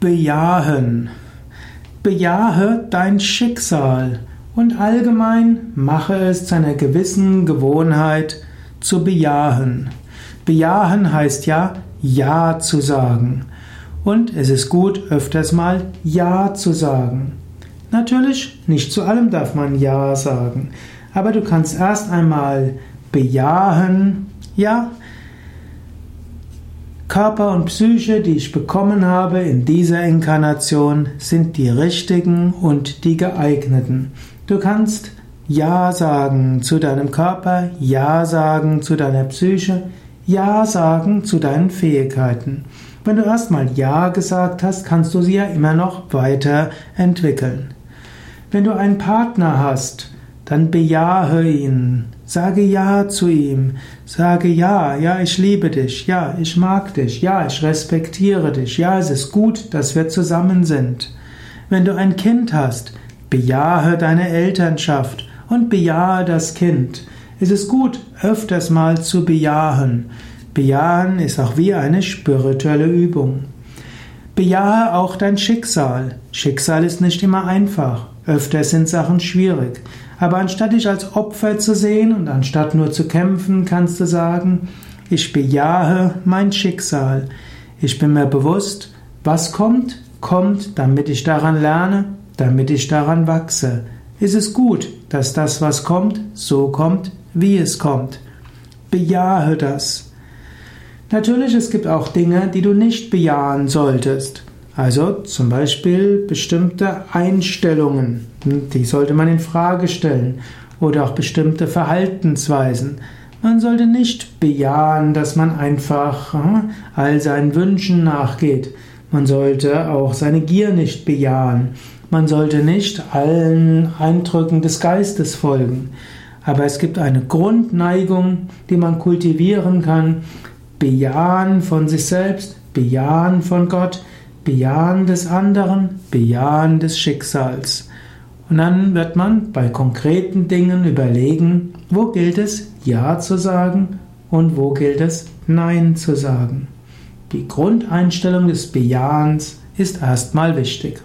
Bejahen. Bejahe dein Schicksal und allgemein mache es zu einer gewissen Gewohnheit zu bejahen. Bejahen heißt ja Ja zu sagen. Und es ist gut, öfters mal Ja zu sagen. Natürlich, nicht zu allem darf man Ja sagen. Aber du kannst erst einmal bejahen, ja, Körper und Psyche, die ich bekommen habe in dieser Inkarnation, sind die richtigen und die geeigneten. Du kannst Ja sagen zu deinem Körper, Ja sagen zu deiner Psyche, Ja sagen zu deinen Fähigkeiten. Wenn du erstmal Ja gesagt hast, kannst du sie ja immer noch weiterentwickeln. Wenn du einen Partner hast, dann bejahe ihn, sage Ja zu ihm, sage Ja, ja, ich liebe dich, ja, ich mag dich, ja, ich respektiere dich, ja, es ist gut, dass wir zusammen sind. Wenn du ein Kind hast, bejahe deine Elternschaft und bejahe das Kind. Es ist gut, öfters mal zu bejahen. Bejahen ist auch wie eine spirituelle Übung. Bejahe auch dein Schicksal. Schicksal ist nicht immer einfach. Öfters sind Sachen schwierig. Aber anstatt dich als Opfer zu sehen und anstatt nur zu kämpfen, kannst du sagen, ich bejahe mein Schicksal. Ich bin mir bewusst, was kommt, kommt, damit ich daran lerne, damit ich daran wachse. Ist es gut, dass das, was kommt, so kommt, wie es kommt. Bejahe das. Natürlich, es gibt auch Dinge, die du nicht bejahen solltest. Also zum Beispiel bestimmte Einstellungen, die sollte man in Frage stellen oder auch bestimmte Verhaltensweisen. Man sollte nicht bejahen, dass man einfach hm, all seinen Wünschen nachgeht. Man sollte auch seine Gier nicht bejahen. Man sollte nicht allen Eindrücken des Geistes folgen. Aber es gibt eine Grundneigung, die man kultivieren kann. Bejahen von sich selbst, bejahen von Gott, Bejahen des anderen, Bejahen des Schicksals. Und dann wird man bei konkreten Dingen überlegen, wo gilt es Ja zu sagen und wo gilt es Nein zu sagen. Die Grundeinstellung des Bejahens ist erstmal wichtig.